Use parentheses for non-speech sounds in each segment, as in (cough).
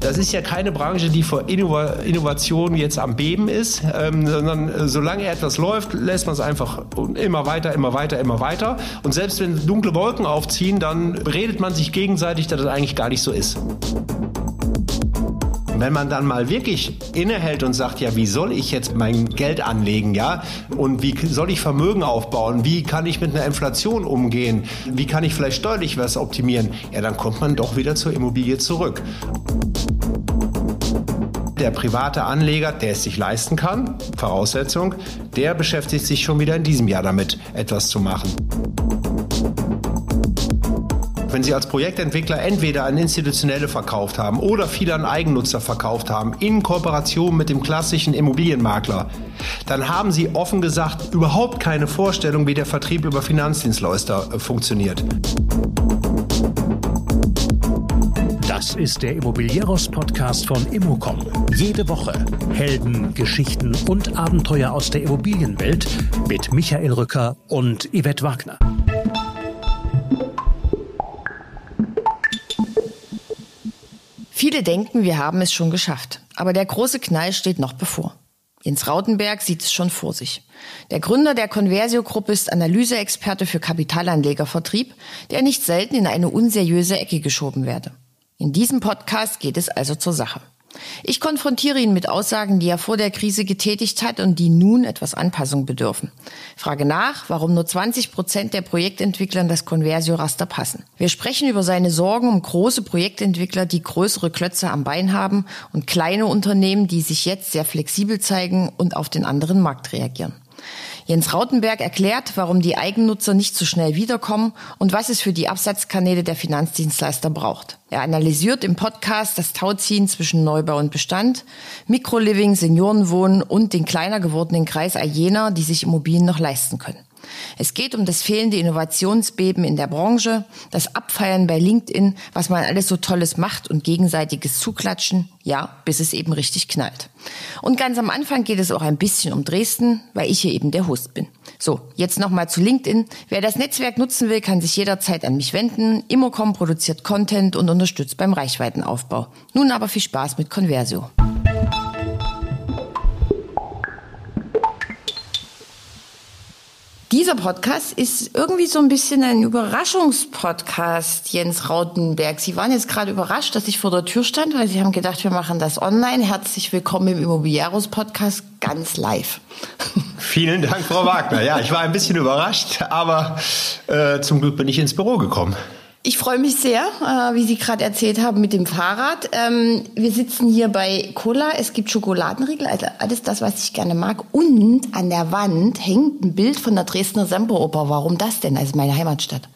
Das ist ja keine Branche, die vor Innova Innovation jetzt am Beben ist, ähm, sondern äh, solange etwas läuft, lässt man es einfach immer weiter, immer weiter, immer weiter. Und selbst wenn dunkle Wolken aufziehen, dann redet man sich gegenseitig, dass das eigentlich gar nicht so ist. Wenn man dann mal wirklich innehält und sagt, ja, wie soll ich jetzt mein Geld anlegen, ja? Und wie soll ich Vermögen aufbauen? Wie kann ich mit einer Inflation umgehen? Wie kann ich vielleicht steuerlich was optimieren? Ja, dann kommt man doch wieder zur Immobilie zurück. Der private Anleger, der es sich leisten kann, Voraussetzung, der beschäftigt sich schon wieder in diesem Jahr damit, etwas zu machen. Wenn Sie als Projektentwickler entweder an Institutionelle verkauft haben oder viele an Eigennutzer verkauft haben, in Kooperation mit dem klassischen Immobilienmakler, dann haben Sie offen gesagt überhaupt keine Vorstellung, wie der Vertrieb über Finanzdienstleister äh, funktioniert. Das ist der Immobilieros-Podcast von Immocom. Jede Woche Helden, Geschichten und Abenteuer aus der Immobilienwelt mit Michael Rücker und Yvette Wagner. Viele denken, wir haben es schon geschafft. Aber der große Knall steht noch bevor. Jens Rautenberg sieht es schon vor sich. Der Gründer der Conversio-Gruppe ist Analyseexperte für Kapitalanlegervertrieb, der nicht selten in eine unseriöse Ecke geschoben werde. In diesem Podcast geht es also zur Sache. Ich konfrontiere ihn mit Aussagen, die er vor der Krise getätigt hat und die nun etwas Anpassung bedürfen. Frage nach, warum nur 20 Prozent der Projektentwickler in das Conversio-Raster passen. Wir sprechen über seine Sorgen um große Projektentwickler, die größere Klötze am Bein haben und kleine Unternehmen, die sich jetzt sehr flexibel zeigen und auf den anderen Markt reagieren. Jens Rautenberg erklärt, warum die Eigennutzer nicht so schnell wiederkommen und was es für die Absatzkanäle der Finanzdienstleister braucht. Er analysiert im Podcast das Tauziehen zwischen Neubau und Bestand, Mikroliving, Seniorenwohnen und den kleiner gewordenen Kreis all jener, die sich Immobilien noch leisten können. Es geht um das fehlende Innovationsbeben in der Branche, das Abfeiern bei LinkedIn, was man alles so Tolles macht und gegenseitiges Zuklatschen, ja, bis es eben richtig knallt. Und ganz am Anfang geht es auch ein bisschen um Dresden, weil ich hier eben der Host bin. So, jetzt nochmal zu LinkedIn. Wer das Netzwerk nutzen will, kann sich jederzeit an mich wenden. Immocom produziert Content und unterstützt beim Reichweitenaufbau. Nun aber viel Spaß mit Conversio. Dieser Podcast ist irgendwie so ein bisschen ein Überraschungspodcast, Jens Rautenberg. Sie waren jetzt gerade überrascht, dass ich vor der Tür stand, weil Sie haben gedacht, wir machen das online. Herzlich willkommen im Immobilieros Podcast ganz live. (laughs) Vielen Dank, Frau Wagner. Ja, ich war ein bisschen überrascht, aber äh, zum Glück bin ich ins Büro gekommen. Ich freue mich sehr, äh, wie Sie gerade erzählt haben, mit dem Fahrrad. Ähm, wir sitzen hier bei Cola. Es gibt Schokoladenriegel, also alles das, was ich gerne mag. Und an der Wand hängt ein Bild von der Dresdner Semperoper. Warum das denn? Also meine Heimatstadt.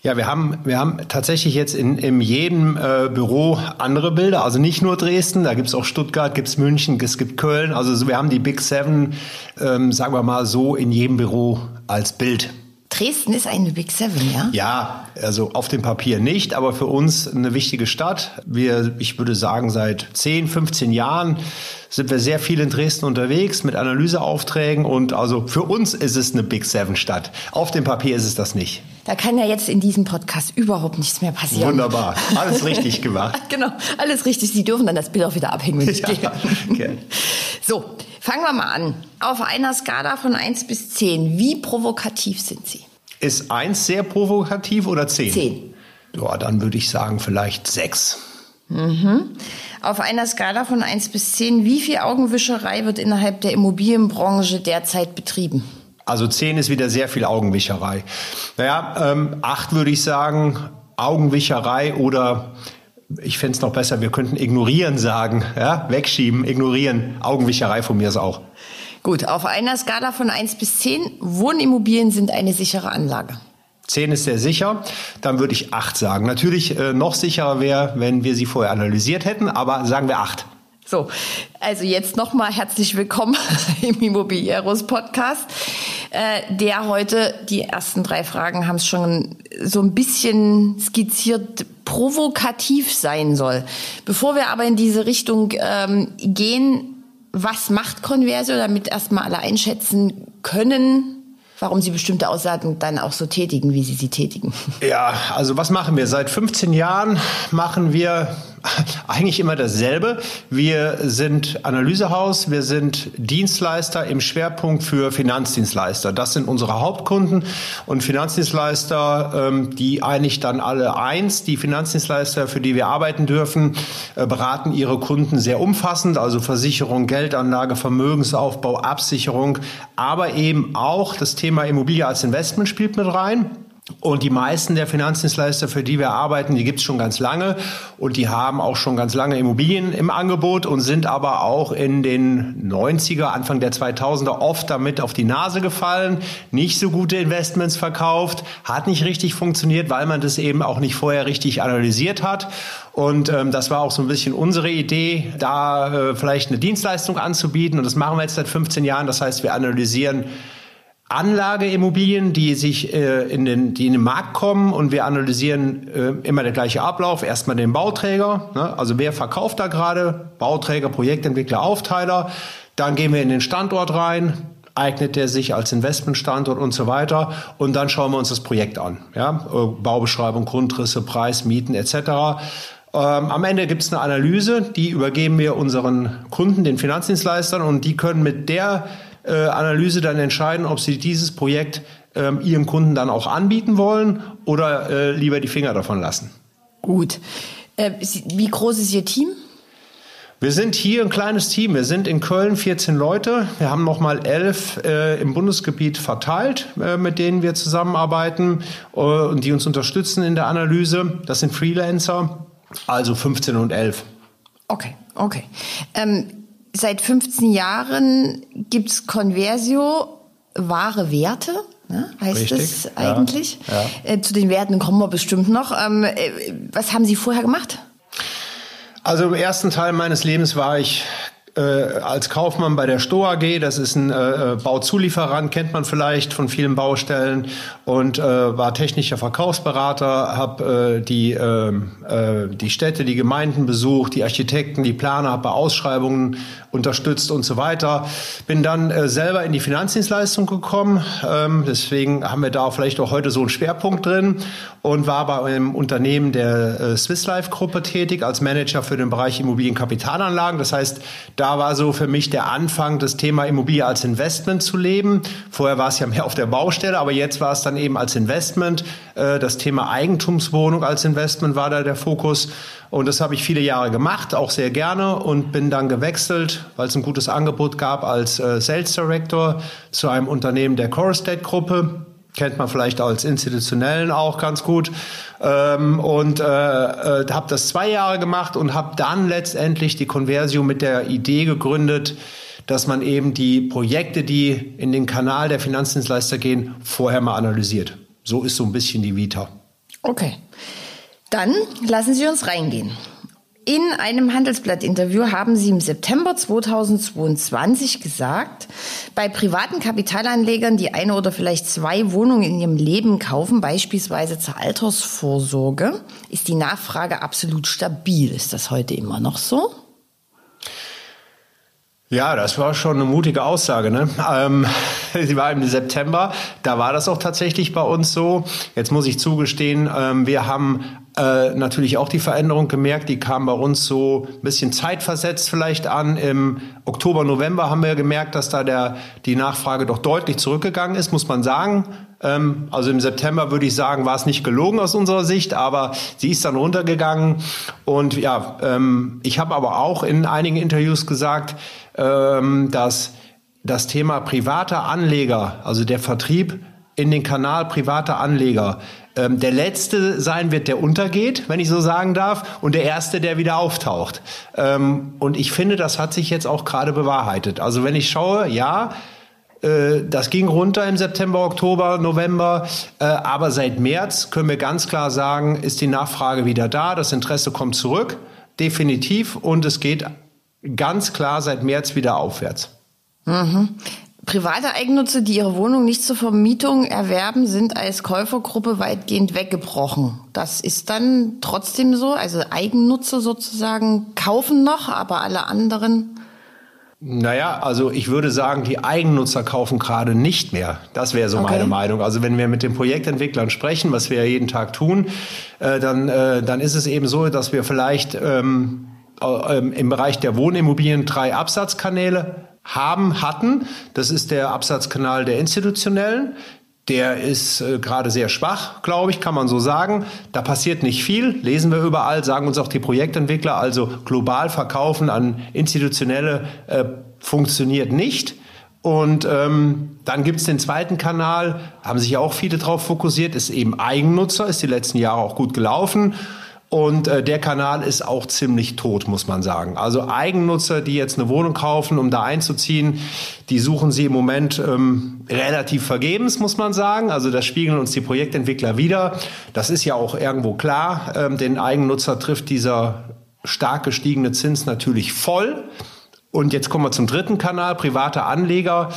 Ja, wir haben, wir haben tatsächlich jetzt in, in jedem äh, Büro andere Bilder. Also nicht nur Dresden, da gibt's auch Stuttgart, gibt's München, es gibt Köln. Also wir haben die Big Seven, ähm, sagen wir mal so, in jedem Büro als Bild. Dresden ist eine Big Seven, ja? Ja, also auf dem Papier nicht, aber für uns eine wichtige Stadt. Wir, ich würde sagen, seit 10, 15 Jahren sind wir sehr viel in Dresden unterwegs mit Analyseaufträgen und also für uns ist es eine Big Seven Stadt. Auf dem Papier ist es das nicht. Da kann ja jetzt in diesem Podcast überhaupt nichts mehr passieren. Wunderbar, (laughs) alles richtig gemacht. genau, alles richtig. Sie dürfen dann das Bild auch wieder abhängen, wenn ich ja, gehe. Okay. So, fangen wir mal an. Auf einer Skala von 1 bis 10, wie provokativ sind Sie? Ist 1 sehr provokativ oder 10? 10. Ja, dann würde ich sagen vielleicht 6. Mhm. Auf einer Skala von 1 bis 10, wie viel Augenwischerei wird innerhalb der Immobilienbranche derzeit betrieben? Also 10 ist wieder sehr viel Augenwischerei. Naja, ähm, 8 würde ich sagen, Augenwischerei oder ich fände es noch besser, wir könnten ignorieren sagen, ja, wegschieben, ignorieren, Augenwischerei von mir ist auch. Gut, auf einer Skala von 1 bis 10, Wohnimmobilien sind eine sichere Anlage. 10 ist sehr sicher, dann würde ich 8 sagen. Natürlich äh, noch sicherer wäre, wenn wir sie vorher analysiert hätten, aber sagen wir 8. So, also jetzt nochmal herzlich willkommen (laughs) im Immobilieros Podcast, äh, der heute, die ersten drei Fragen haben es schon so ein bisschen skizziert, provokativ sein soll. Bevor wir aber in diese Richtung ähm, gehen, was macht Conversio, damit erstmal alle einschätzen können, warum Sie bestimmte Aussagen dann auch so tätigen, wie Sie sie tätigen. Ja, also was machen wir? Seit 15 Jahren machen wir (laughs) eigentlich immer dasselbe. Wir sind Analysehaus, wir sind Dienstleister im Schwerpunkt für Finanzdienstleister. Das sind unsere Hauptkunden und Finanzdienstleister, ähm, die eigentlich dann alle eins, die Finanzdienstleister, für die wir arbeiten dürfen, äh, beraten ihre Kunden sehr umfassend, also Versicherung, Geldanlage, Vermögensaufbau, Absicherung, aber eben auch das Thema Immobilie als Investment spielt mit rein. Und die meisten der Finanzdienstleister, für die wir arbeiten, die gibt es schon ganz lange und die haben auch schon ganz lange Immobilien im Angebot und sind aber auch in den 90er, Anfang der 2000er oft damit auf die Nase gefallen, nicht so gute Investments verkauft, hat nicht richtig funktioniert, weil man das eben auch nicht vorher richtig analysiert hat. Und ähm, das war auch so ein bisschen unsere Idee, da äh, vielleicht eine Dienstleistung anzubieten. Und das machen wir jetzt seit 15 Jahren. Das heißt, wir analysieren Anlageimmobilien, die sich äh, in den, die in den Markt kommen und wir analysieren äh, immer der gleiche Ablauf. Erstmal den Bauträger, ne? also wer verkauft da gerade? Bauträger, Projektentwickler, Aufteiler. Dann gehen wir in den Standort rein, eignet der sich als Investmentstandort und so weiter. Und dann schauen wir uns das Projekt an. Ja? Äh, Baubeschreibung, Grundrisse, Preis, Mieten etc. Ähm, am Ende gibt es eine Analyse, die übergeben wir unseren Kunden, den Finanzdienstleistern, und die können mit der äh, Analyse dann entscheiden, ob sie dieses Projekt ähm, ihren Kunden dann auch anbieten wollen oder äh, lieber die Finger davon lassen. Gut. Äh, wie groß ist Ihr Team? Wir sind hier ein kleines Team. Wir sind in Köln 14 Leute. Wir haben nochmal elf äh, im Bundesgebiet verteilt, äh, mit denen wir zusammenarbeiten äh, und die uns unterstützen in der Analyse. Das sind Freelancer, also 15 und 11. Okay, okay. Ähm, seit 15 Jahren gibt's Conversio, wahre Werte. Ne, heißt Richtig, es eigentlich. Ja, ja. Äh, zu den Werten kommen wir bestimmt noch. Ähm, äh, was haben Sie vorher gemacht? Also im ersten Teil meines Lebens war ich äh, als Kaufmann bei der Sto AG. Das ist ein äh, äh, Bauzulieferant, kennt man vielleicht von vielen Baustellen und äh, war technischer Verkaufsberater, habe äh, die, äh, äh, die Städte, die Gemeinden besucht, die Architekten, die Planer, habe bei Ausschreibungen unterstützt und so weiter. Bin dann äh, selber in die Finanzdienstleistung gekommen. Ähm, deswegen haben wir da vielleicht auch heute so einen Schwerpunkt drin und war bei einem Unternehmen der äh, Swiss Life Gruppe tätig als Manager für den Bereich Immobilienkapitalanlagen. Das heißt, da war so für mich der Anfang, das Thema Immobilie als Investment zu leben. Vorher war es ja mehr auf der Baustelle, aber jetzt war es dann eben als Investment. Äh, das Thema Eigentumswohnung als Investment war da der Fokus. Und das habe ich viele Jahre gemacht, auch sehr gerne und bin dann gewechselt, weil es ein gutes Angebot gab als äh, Sales Director zu einem Unternehmen der Corestate Gruppe kennt man vielleicht als institutionellen auch ganz gut. Ähm, und äh, äh, habe das zwei Jahre gemacht und habe dann letztendlich die Conversio mit der Idee gegründet, dass man eben die Projekte, die in den Kanal der Finanzdienstleister gehen, vorher mal analysiert. So ist so ein bisschen die Vita. Okay. Dann lassen Sie uns reingehen. In einem Handelsblatt-Interview haben Sie im September 2022 gesagt, bei privaten Kapitalanlegern, die eine oder vielleicht zwei Wohnungen in ihrem Leben kaufen, beispielsweise zur Altersvorsorge, ist die Nachfrage absolut stabil. Ist das heute immer noch so? Ja, das war schon eine mutige Aussage. Ne? Ähm, (laughs) sie war im September, da war das auch tatsächlich bei uns so. Jetzt muss ich zugestehen, ähm, wir haben äh, natürlich auch die Veränderung gemerkt. Die kam bei uns so ein bisschen zeitversetzt vielleicht an. Im Oktober, November haben wir gemerkt, dass da der, die Nachfrage doch deutlich zurückgegangen ist, muss man sagen. Ähm, also im September würde ich sagen, war es nicht gelogen aus unserer Sicht, aber sie ist dann runtergegangen. Und ja, ähm, ich habe aber auch in einigen Interviews gesagt, ähm, dass das Thema privater Anleger, also der Vertrieb in den Kanal privater Anleger, ähm, der letzte sein wird, der untergeht, wenn ich so sagen darf, und der erste, der wieder auftaucht. Ähm, und ich finde, das hat sich jetzt auch gerade bewahrheitet. Also wenn ich schaue, ja, äh, das ging runter im September, Oktober, November, äh, aber seit März können wir ganz klar sagen, ist die Nachfrage wieder da, das Interesse kommt zurück, definitiv, und es geht ganz klar seit März wieder aufwärts. Mhm. Private Eigennutzer, die ihre Wohnung nicht zur Vermietung erwerben, sind als Käufergruppe weitgehend weggebrochen. Das ist dann trotzdem so. Also Eigennutzer sozusagen kaufen noch, aber alle anderen Naja, also ich würde sagen, die Eigennutzer kaufen gerade nicht mehr. Das wäre so okay. meine Meinung. Also wenn wir mit den Projektentwicklern sprechen, was wir ja jeden Tag tun, äh, dann, äh, dann ist es eben so, dass wir vielleicht ähm, äh, im Bereich der Wohnimmobilien drei Absatzkanäle haben, hatten. Das ist der Absatzkanal der institutionellen. Der ist äh, gerade sehr schwach, glaube ich, kann man so sagen. Da passiert nicht viel, lesen wir überall, sagen uns auch die Projektentwickler. Also global verkaufen an institutionelle äh, funktioniert nicht. Und ähm, dann gibt's den zweiten Kanal, haben sich auch viele drauf fokussiert, ist eben Eigennutzer, ist die letzten Jahre auch gut gelaufen. Und äh, der Kanal ist auch ziemlich tot, muss man sagen. Also Eigennutzer, die jetzt eine Wohnung kaufen, um da einzuziehen, die suchen sie im Moment ähm, relativ vergebens, muss man sagen. Also das spiegeln uns die Projektentwickler wieder. Das ist ja auch irgendwo klar. Ähm, den Eigennutzer trifft dieser stark gestiegene Zins natürlich voll. Und jetzt kommen wir zum dritten Kanal, private Anleger.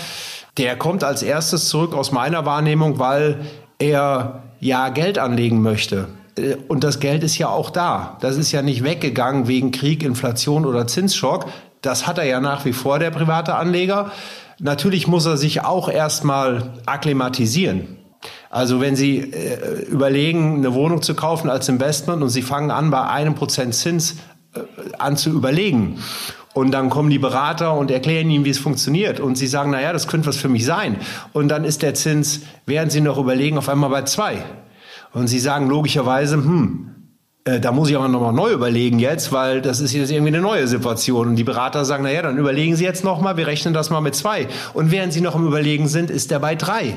Der kommt als erstes zurück aus meiner Wahrnehmung, weil er ja Geld anlegen möchte. Äh, und das Geld ist ja auch da. Das ist ja nicht weggegangen wegen Krieg, Inflation oder Zinsschock. Das hat er ja nach wie vor, der private Anleger. Natürlich muss er sich auch erstmal akklimatisieren. Also wenn Sie äh, überlegen, eine Wohnung zu kaufen als Investment und Sie fangen an, bei einem Prozent Zins äh, an zu überlegen. Und dann kommen die Berater und erklären Ihnen, wie es funktioniert. Und Sie sagen, na ja, das könnte was für mich sein. Und dann ist der Zins, während Sie noch überlegen, auf einmal bei zwei. Und Sie sagen logischerweise, hm, äh, da muss ich aber nochmal neu überlegen jetzt, weil das ist jetzt irgendwie eine neue Situation. Und die Berater sagen, na ja, dann überlegen Sie jetzt nochmal, wir rechnen das mal mit zwei. Und während Sie noch im Überlegen sind, ist der bei drei.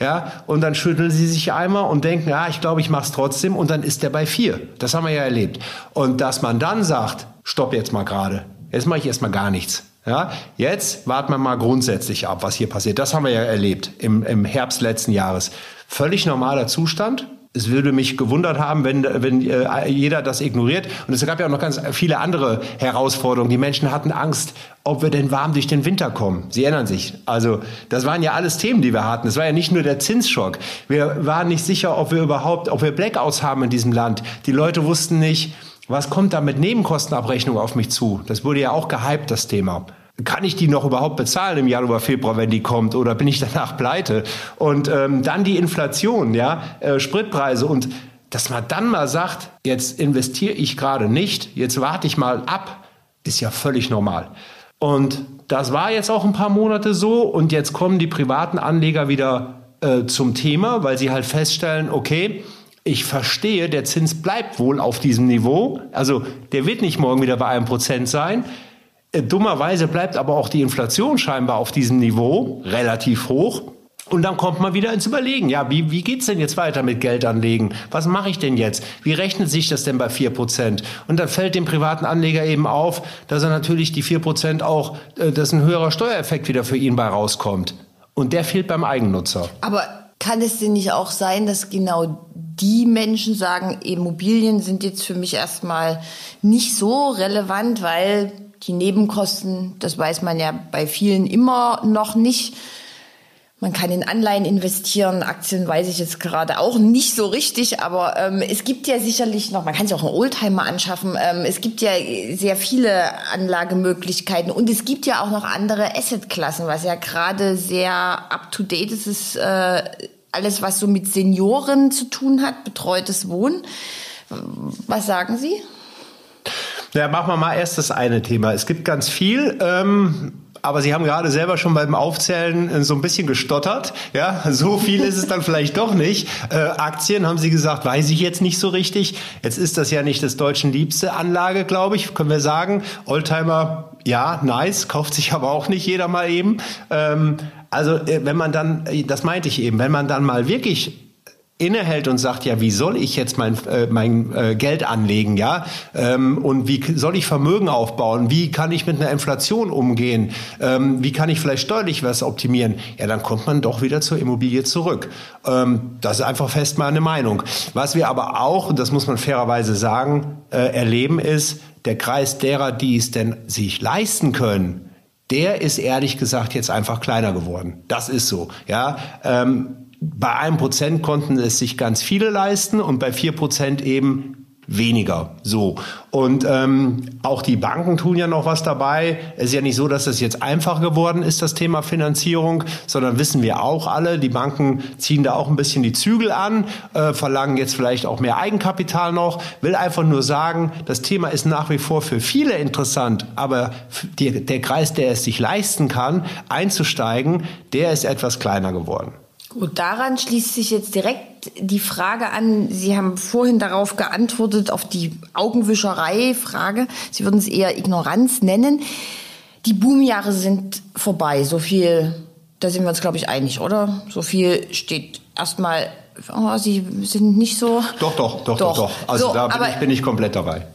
Ja, und dann schütteln Sie sich einmal und denken, ja, ich glaube, ich mache es trotzdem. Und dann ist der bei vier. Das haben wir ja erlebt. Und dass man dann sagt, stopp jetzt mal gerade. Jetzt mache ich erstmal gar nichts. Ja, jetzt warten wir mal grundsätzlich ab, was hier passiert. Das haben wir ja erlebt im, im Herbst letzten Jahres. Völlig normaler Zustand es würde mich gewundert haben, wenn, wenn äh, jeder das ignoriert. Und es gab ja auch noch ganz viele andere Herausforderungen. Die Menschen hatten Angst, ob wir denn warm durch den Winter kommen. Sie erinnern sich. Also das waren ja alles Themen, die wir hatten. Es war ja nicht nur der Zinsschock. Wir waren nicht sicher, ob wir überhaupt, ob wir Blackouts haben in diesem Land. Die Leute wussten nicht, was kommt da mit Nebenkostenabrechnung auf mich zu. Das wurde ja auch gehypt, das Thema kann ich die noch überhaupt bezahlen im Januar, Februar, wenn die kommt, oder bin ich danach pleite? Und ähm, dann die Inflation, ja, äh, Spritpreise und dass man dann mal sagt, jetzt investiere ich gerade nicht, jetzt warte ich mal ab, ist ja völlig normal. Und das war jetzt auch ein paar Monate so und jetzt kommen die privaten Anleger wieder äh, zum Thema, weil sie halt feststellen, okay, ich verstehe, der Zins bleibt wohl auf diesem Niveau, also der wird nicht morgen wieder bei einem Prozent sein. Äh, dummerweise bleibt aber auch die Inflation scheinbar auf diesem Niveau relativ hoch. Und dann kommt man wieder ins Überlegen, ja, wie, wie geht's denn jetzt weiter mit Geldanlegen? Was mache ich denn jetzt? Wie rechnet sich das denn bei vier Prozent? Und dann fällt dem privaten Anleger eben auf, dass er natürlich die vier Prozent auch, äh, dass ein höherer Steuereffekt wieder für ihn bei rauskommt. Und der fehlt beim Eigennutzer. Aber kann es denn nicht auch sein, dass genau die Menschen sagen, Immobilien sind jetzt für mich erstmal nicht so relevant, weil die Nebenkosten, das weiß man ja bei vielen immer noch nicht. Man kann in Anleihen investieren, Aktien weiß ich jetzt gerade auch nicht so richtig, aber ähm, es gibt ja sicherlich noch, man kann sich auch einen Oldtimer anschaffen, ähm, es gibt ja sehr viele Anlagemöglichkeiten und es gibt ja auch noch andere Assetklassen, was ja gerade sehr up-to-date ist, ist äh, alles, was so mit Senioren zu tun hat, betreutes Wohnen. Was sagen Sie? Ja, machen wir mal erst das eine Thema. Es gibt ganz viel. Ähm aber Sie haben gerade selber schon beim Aufzählen äh, so ein bisschen gestottert. Ja, (laughs) so viel ist es dann vielleicht doch nicht. Äh, Aktien haben Sie gesagt, weiß ich jetzt nicht so richtig. Jetzt ist das ja nicht das deutschen liebste Anlage, glaube ich, können wir sagen. Oldtimer, ja, nice, kauft sich aber auch nicht jeder mal eben. Ähm, also äh, wenn man dann, äh, das meinte ich eben, wenn man dann mal wirklich innehält und sagt, ja, wie soll ich jetzt mein, äh, mein äh, Geld anlegen, ja? Ähm, und wie soll ich Vermögen aufbauen? Wie kann ich mit einer Inflation umgehen? Ähm, wie kann ich vielleicht steuerlich was optimieren? Ja, dann kommt man doch wieder zur Immobilie zurück. Ähm, das ist einfach fest meine Meinung. Was wir aber auch, und das muss man fairerweise sagen, äh, erleben ist, der Kreis derer, die es denn sich leisten können, der ist ehrlich gesagt jetzt einfach kleiner geworden. Das ist so. Ja, ähm, bei einem Prozent konnten es sich ganz viele leisten und bei vier Prozent eben weniger. So. Und ähm, auch die Banken tun ja noch was dabei. Es ist ja nicht so, dass es jetzt einfach geworden ist, das Thema Finanzierung, sondern wissen wir auch alle, die Banken ziehen da auch ein bisschen die Zügel an, äh, verlangen jetzt vielleicht auch mehr Eigenkapital noch. Will einfach nur sagen, das Thema ist nach wie vor für viele interessant, aber die, der Kreis, der es sich leisten kann, einzusteigen, der ist etwas kleiner geworden. Gut, daran schließt sich jetzt direkt die Frage an. Sie haben vorhin darauf geantwortet, auf die Augenwischerei-Frage. Sie würden es eher Ignoranz nennen. Die Boomjahre sind vorbei. So viel, da sind wir uns, glaube ich, einig, oder? So viel steht erstmal. Oh, Sie sind nicht so. Doch, doch, doch, doch, doch. Also so, da bin ich, bin ich komplett dabei.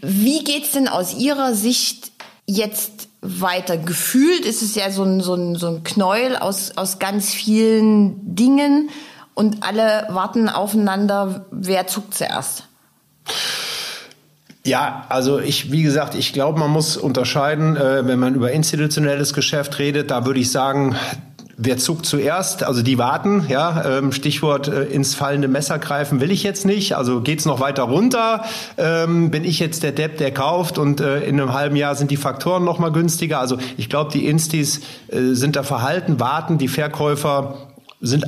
Wie geht's denn aus Ihrer Sicht jetzt weiter. Gefühlt ist es ja so ein, so ein, so ein Knäuel aus, aus ganz vielen Dingen und alle warten aufeinander, wer zuckt zuerst. Ja, also ich, wie gesagt, ich glaube, man muss unterscheiden, äh, wenn man über institutionelles Geschäft redet, da würde ich sagen, Wer zuckt zuerst? Also die warten, ja. Ähm, Stichwort äh, ins fallende Messer greifen will ich jetzt nicht. Also geht's noch weiter runter? Ähm, bin ich jetzt der Depp, der kauft und äh, in einem halben Jahr sind die Faktoren noch mal günstiger? Also ich glaube, die Instis äh, sind da verhalten, warten. Die Verkäufer sind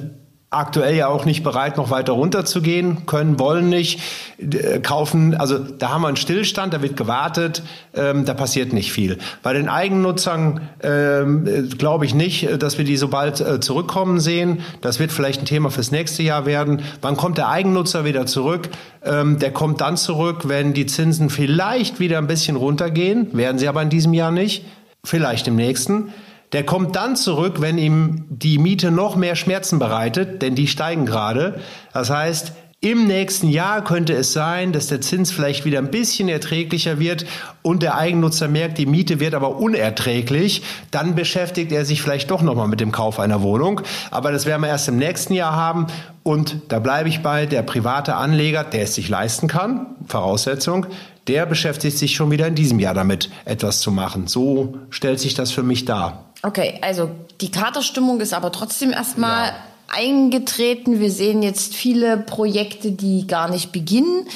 aktuell ja auch nicht bereit, noch weiter runterzugehen, können, wollen nicht, äh, kaufen. Also da haben wir einen Stillstand, da wird gewartet, ähm, da passiert nicht viel. Bei den Eigennutzern ähm, äh, glaube ich nicht, dass wir die so bald äh, zurückkommen sehen. Das wird vielleicht ein Thema fürs nächste Jahr werden. Wann kommt der Eigennutzer wieder zurück? Ähm, der kommt dann zurück, wenn die Zinsen vielleicht wieder ein bisschen runtergehen, werden sie aber in diesem Jahr nicht, vielleicht im nächsten. Der kommt dann zurück, wenn ihm die Miete noch mehr Schmerzen bereitet, denn die steigen gerade. Das heißt, im nächsten Jahr könnte es sein, dass der Zins vielleicht wieder ein bisschen erträglicher wird und der Eigennutzer merkt, die Miete wird aber unerträglich. Dann beschäftigt er sich vielleicht doch nochmal mit dem Kauf einer Wohnung. Aber das werden wir erst im nächsten Jahr haben. Und da bleibe ich bei, der private Anleger, der es sich leisten kann, Voraussetzung, der beschäftigt sich schon wieder in diesem Jahr damit, etwas zu machen. So stellt sich das für mich dar. Okay, also die Katerstimmung ist aber trotzdem erstmal ja. eingetreten. Wir sehen jetzt viele Projekte, die gar nicht beginnen.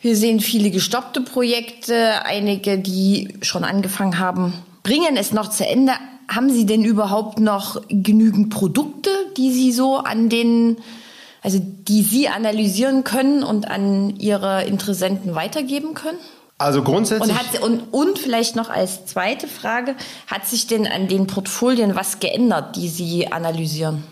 Wir sehen viele gestoppte Projekte, einige, die schon angefangen haben, bringen es noch zu Ende. Haben Sie denn überhaupt noch genügend Produkte, die Sie so an den, also die Sie analysieren können und an Ihre Interessenten weitergeben können? Also grundsätzlich. Und, hat, und, und vielleicht noch als zweite Frage, hat sich denn an den Portfolien was geändert, die Sie analysieren?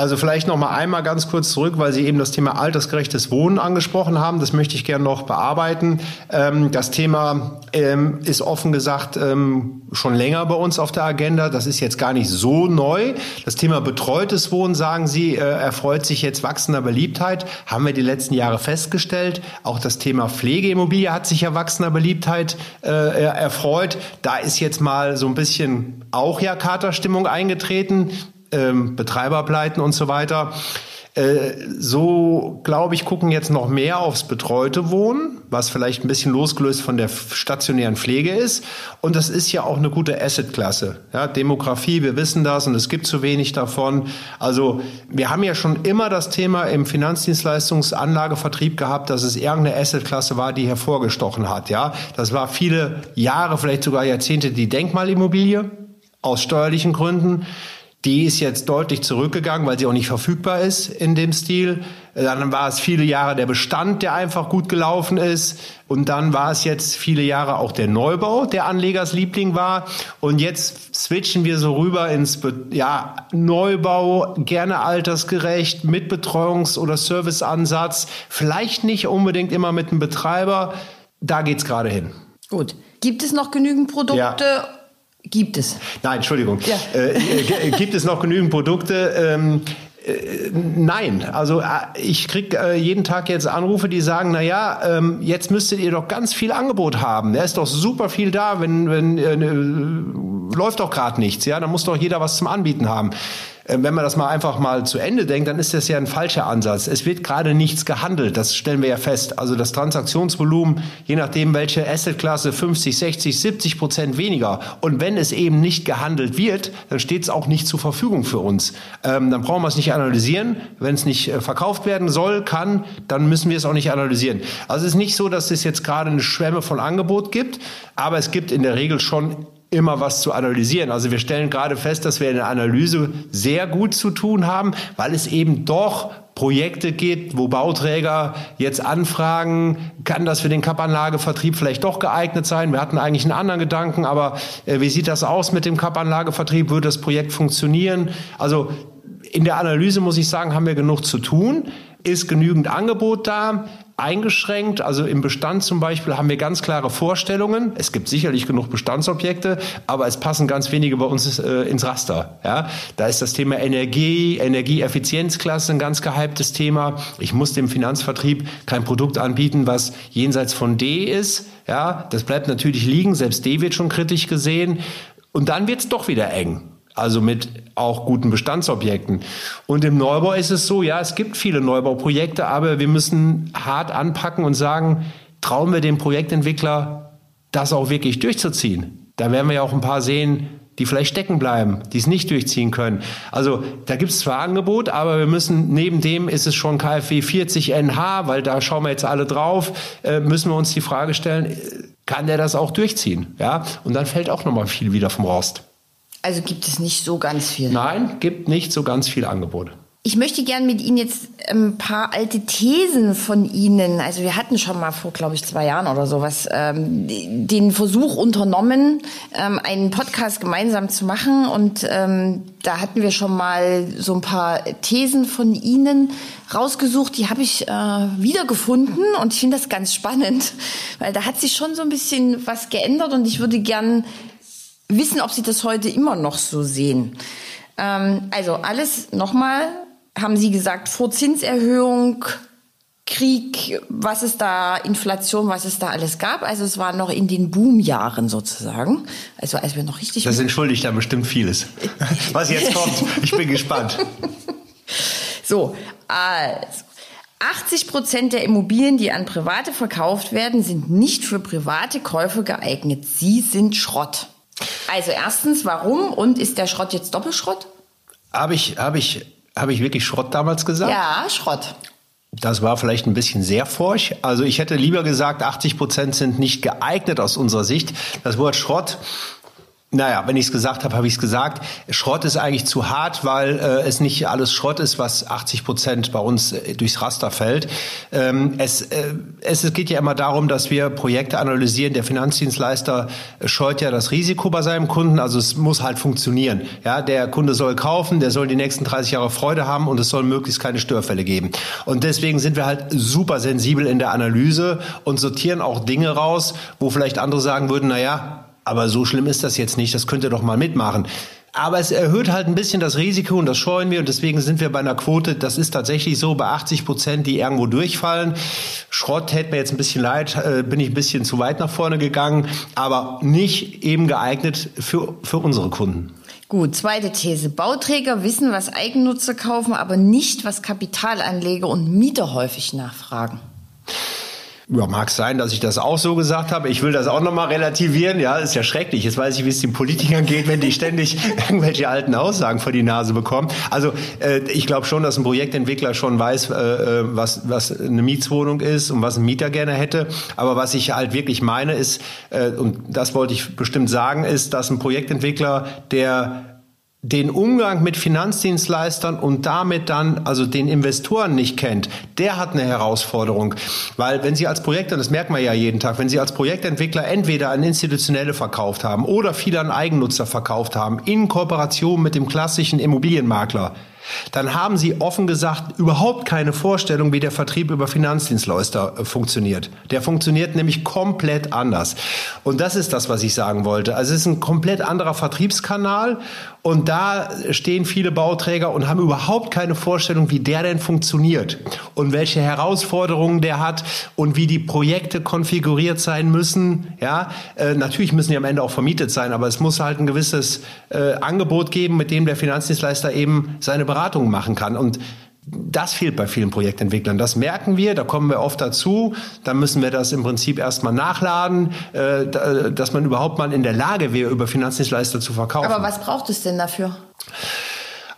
Also vielleicht noch mal einmal ganz kurz zurück, weil Sie eben das Thema altersgerechtes Wohnen angesprochen haben. Das möchte ich gerne noch bearbeiten. Ähm, das Thema ähm, ist offen gesagt ähm, schon länger bei uns auf der Agenda. Das ist jetzt gar nicht so neu. Das Thema betreutes Wohnen, sagen Sie, äh, erfreut sich jetzt wachsender Beliebtheit. Haben wir die letzten Jahre festgestellt. Auch das Thema Pflegeimmobilie hat sich ja wachsender Beliebtheit äh, erfreut. Da ist jetzt mal so ein bisschen auch ja Katerstimmung eingetreten ähm, Betreiberpleiten und so weiter. Äh, so, glaube ich, gucken jetzt noch mehr aufs betreute Wohnen, was vielleicht ein bisschen losgelöst von der stationären Pflege ist. Und das ist ja auch eine gute Assetklasse. Ja, Demografie, wir wissen das und es gibt zu wenig davon. Also wir haben ja schon immer das Thema im Finanzdienstleistungsanlagevertrieb gehabt, dass es irgendeine Assetklasse war, die hervorgestochen hat. Ja, das war viele Jahre, vielleicht sogar Jahrzehnte die Denkmalimmobilie aus steuerlichen Gründen. Die ist jetzt deutlich zurückgegangen, weil sie auch nicht verfügbar ist in dem Stil. Dann war es viele Jahre der Bestand, der einfach gut gelaufen ist. Und dann war es jetzt viele Jahre auch der Neubau, der Anlegersliebling war. Und jetzt switchen wir so rüber ins ja, Neubau, gerne altersgerecht, mit Betreuungs- oder Serviceansatz. Vielleicht nicht unbedingt immer mit einem Betreiber. Da geht's gerade hin. Gut. Gibt es noch genügend Produkte? Ja Gibt es? Nein, Entschuldigung. Ja. Äh, äh gibt es noch genügend Produkte? Ähm, äh, nein, also äh, ich krieg äh, jeden Tag jetzt Anrufe, die sagen, na ja, ähm, jetzt müsstet ihr doch ganz viel Angebot haben. Da ist doch super viel da, wenn wenn läuft doch gerade nichts, ja, da muss doch jeder was zum Anbieten haben. Äh, wenn man das mal einfach mal zu Ende denkt, dann ist das ja ein falscher Ansatz. Es wird gerade nichts gehandelt, das stellen wir ja fest. Also das Transaktionsvolumen, je nachdem welche Assetklasse, 50, 60, 70 Prozent weniger. Und wenn es eben nicht gehandelt wird, dann steht es auch nicht zur Verfügung für uns. Ähm, dann brauchen wir es nicht analysieren. Wenn es nicht äh, verkauft werden soll, kann, dann müssen wir es auch nicht analysieren. Also es ist nicht so, dass es jetzt gerade eine Schwemme von Angebot gibt, aber es gibt in der Regel schon immer was zu analysieren. Also wir stellen gerade fest, dass wir in der Analyse sehr gut zu tun haben, weil es eben doch Projekte gibt, wo Bauträger jetzt anfragen, kann das für den Kappanlagevertrieb vielleicht doch geeignet sein? Wir hatten eigentlich einen anderen Gedanken, aber äh, wie sieht das aus mit dem Kappanlagevertrieb? Würde das Projekt funktionieren? Also in der Analyse muss ich sagen, haben wir genug zu tun. Ist genügend Angebot da? eingeschränkt. Also im Bestand zum Beispiel haben wir ganz klare Vorstellungen. Es gibt sicherlich genug Bestandsobjekte, aber es passen ganz wenige bei uns äh, ins Raster. Ja, da ist das Thema Energie, Energieeffizienzklasse ein ganz gehyptes Thema. Ich muss dem Finanzvertrieb kein Produkt anbieten, was jenseits von D ist. Ja, das bleibt natürlich liegen. Selbst D wird schon kritisch gesehen. Und dann wird es doch wieder eng also mit auch guten Bestandsobjekten. Und im Neubau ist es so, ja, es gibt viele Neubauprojekte, aber wir müssen hart anpacken und sagen, trauen wir dem Projektentwickler, das auch wirklich durchzuziehen. Da werden wir ja auch ein paar sehen, die vielleicht stecken bleiben, die es nicht durchziehen können. Also da gibt es zwar Angebot, aber wir müssen, neben dem ist es schon KfW 40 NH, weil da schauen wir jetzt alle drauf, äh, müssen wir uns die Frage stellen, kann der das auch durchziehen? Ja, und dann fällt auch nochmal viel wieder vom Rost. Also gibt es nicht so ganz viel? Nein, gibt nicht so ganz viel Angebote. Ich möchte gern mit Ihnen jetzt ein paar alte Thesen von Ihnen, also wir hatten schon mal vor, glaube ich, zwei Jahren oder sowas, ähm, den Versuch unternommen, ähm, einen Podcast gemeinsam zu machen. Und ähm, da hatten wir schon mal so ein paar Thesen von Ihnen rausgesucht. Die habe ich äh, wiedergefunden und ich finde das ganz spannend, weil da hat sich schon so ein bisschen was geändert und ich würde gern wissen, ob Sie das heute immer noch so sehen. Ähm, also alles nochmal, haben Sie gesagt, vor Zinserhöhung, Krieg, was es da, Inflation, was es da alles gab. Also es war noch in den Boomjahren sozusagen. Also als wir noch richtig... Das entschuldigt dann bestimmt vieles. (laughs) was jetzt kommt, ich bin gespannt. (laughs) So, also 80 Prozent der Immobilien, die an Private verkauft werden, sind nicht für private Käufer geeignet. Sie sind Schrott. Also erstens, warum und ist der Schrott jetzt Doppelschrott? Habe ich, habe ich, habe ich wirklich Schrott damals gesagt? Ja, Schrott. Das war vielleicht ein bisschen sehr forsch. Also ich hätte lieber gesagt, 80 Prozent sind nicht geeignet aus unserer Sicht. Das Wort Schrott naja, wenn ich es gesagt habe, habe ich es gesagt. Schrott ist eigentlich zu hart, weil äh, es nicht alles Schrott ist, was 80 Prozent bei uns äh, durchs Raster fällt. Ähm, es, äh, es, es geht ja immer darum, dass wir Projekte analysieren. Der Finanzdienstleister scheut ja das Risiko bei seinem Kunden, also es muss halt funktionieren. Ja, der Kunde soll kaufen, der soll die nächsten 30 Jahre Freude haben und es soll möglichst keine Störfälle geben. Und deswegen sind wir halt super sensibel in der Analyse und sortieren auch Dinge raus, wo vielleicht andere sagen würden, na ja, aber so schlimm ist das jetzt nicht, das könnt ihr doch mal mitmachen. Aber es erhöht halt ein bisschen das Risiko und das scheuen wir und deswegen sind wir bei einer Quote, das ist tatsächlich so, bei 80 Prozent, die irgendwo durchfallen. Schrott hätte mir jetzt ein bisschen leid, äh, bin ich ein bisschen zu weit nach vorne gegangen, aber nicht eben geeignet für, für unsere Kunden. Gut, zweite These. Bauträger wissen, was Eigennutzer kaufen, aber nicht, was Kapitalanleger und Mieter häufig nachfragen. Ja, mag sein, dass ich das auch so gesagt habe. Ich will das auch nochmal relativieren. Ja, ist ja schrecklich. Jetzt weiß ich, wie es den Politikern geht, wenn die ständig (laughs) irgendwelche alten Aussagen vor die Nase bekommen. Also äh, ich glaube schon, dass ein Projektentwickler schon weiß, äh, äh, was, was eine Mietswohnung ist und was ein Mieter gerne hätte. Aber was ich halt wirklich meine ist, äh, und das wollte ich bestimmt sagen, ist, dass ein Projektentwickler, der den Umgang mit Finanzdienstleistern und damit dann also den Investoren nicht kennt, der hat eine Herausforderung. Weil wenn Sie als Projekt, und das merkt man ja jeden Tag, wenn Sie als Projektentwickler entweder an Institutionelle verkauft haben oder viele an Eigennutzer verkauft haben, in Kooperation mit dem klassischen Immobilienmakler, dann haben Sie offen gesagt überhaupt keine Vorstellung, wie der Vertrieb über Finanzdienstleister äh, funktioniert. Der funktioniert nämlich komplett anders. Und das ist das, was ich sagen wollte. Also es ist ein komplett anderer Vertriebskanal und da stehen viele Bauträger und haben überhaupt keine Vorstellung, wie der denn funktioniert und welche Herausforderungen der hat und wie die Projekte konfiguriert sein müssen. Ja, äh, natürlich müssen die am Ende auch vermietet sein, aber es muss halt ein gewisses äh, Angebot geben, mit dem der Finanzdienstleister eben seine Beratung machen kann. Und das fehlt bei vielen Projektentwicklern. Das merken wir, da kommen wir oft dazu. Da müssen wir das im Prinzip erstmal nachladen, äh, dass man überhaupt mal in der Lage wäre, über Finanzdienstleister zu verkaufen. Aber was braucht es denn dafür?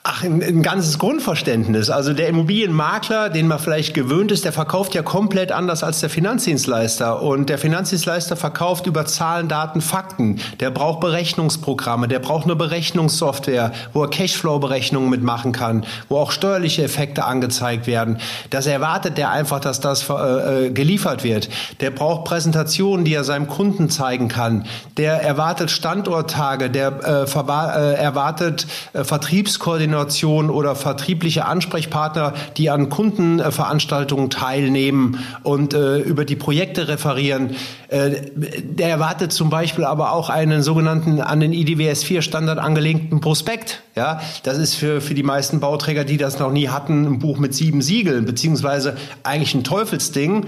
Ach, ein, ein ganzes Grundverständnis. Also der Immobilienmakler, den man vielleicht gewöhnt ist, der verkauft ja komplett anders als der Finanzdienstleister. Und der Finanzdienstleister verkauft über Zahlen, Daten, Fakten. Der braucht Berechnungsprogramme, der braucht eine Berechnungssoftware, wo er Cashflow-Berechnungen mitmachen kann, wo auch steuerliche Effekte angezeigt werden. Das erwartet der einfach, dass das äh, äh geliefert wird. Der braucht Präsentationen, die er seinem Kunden zeigen kann. Der erwartet Standorttage, der äh, äh, erwartet äh, Vertriebskoordination Koordination oder vertriebliche Ansprechpartner, die an Kundenveranstaltungen teilnehmen und äh, über die Projekte referieren. Äh, der erwartet zum Beispiel aber auch einen sogenannten an den IDWS 4 Standard angelegten Prospekt. Ja, das ist für, für die meisten Bauträger, die das noch nie hatten, ein Buch mit sieben Siegeln, beziehungsweise eigentlich ein Teufelsding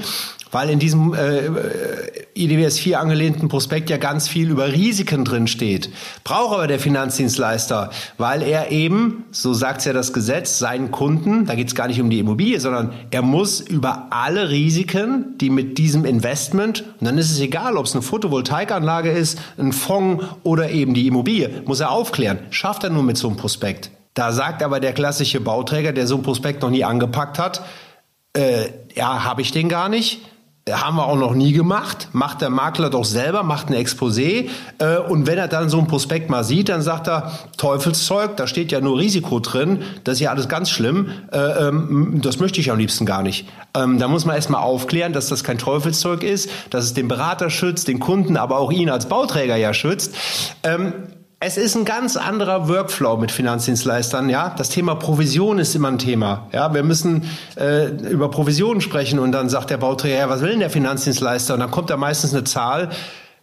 weil in diesem äh, IDWS 4 angelehnten Prospekt ja ganz viel über Risiken drin steht. Braucht aber der Finanzdienstleister, weil er eben, so sagt es ja das Gesetz, seinen Kunden, da geht es gar nicht um die Immobilie, sondern er muss über alle Risiken, die mit diesem Investment, und dann ist es egal, ob es eine Photovoltaikanlage ist, ein Fonds oder eben die Immobilie, muss er aufklären. Schafft er nur mit so einem Prospekt. Da sagt aber der klassische Bauträger, der so ein Prospekt noch nie angepackt hat, äh, ja, habe ich den gar nicht haben wir auch noch nie gemacht. Macht der Makler doch selber, macht ein Exposé. Äh, und wenn er dann so ein Prospekt mal sieht, dann sagt er, Teufelszeug, da steht ja nur Risiko drin. Das ist ja alles ganz schlimm. Äh, ähm, das möchte ich am liebsten gar nicht. Ähm, da muss man erstmal aufklären, dass das kein Teufelszeug ist, dass es den Berater schützt, den Kunden, aber auch ihn als Bauträger ja schützt. Ähm, es ist ein ganz anderer Workflow mit Finanzdienstleistern. Ja, das Thema Provision ist immer ein Thema. Ja, wir müssen äh, über Provisionen sprechen und dann sagt der Bauträger, ja, was will denn der Finanzdienstleister? Und dann kommt da meistens eine Zahl.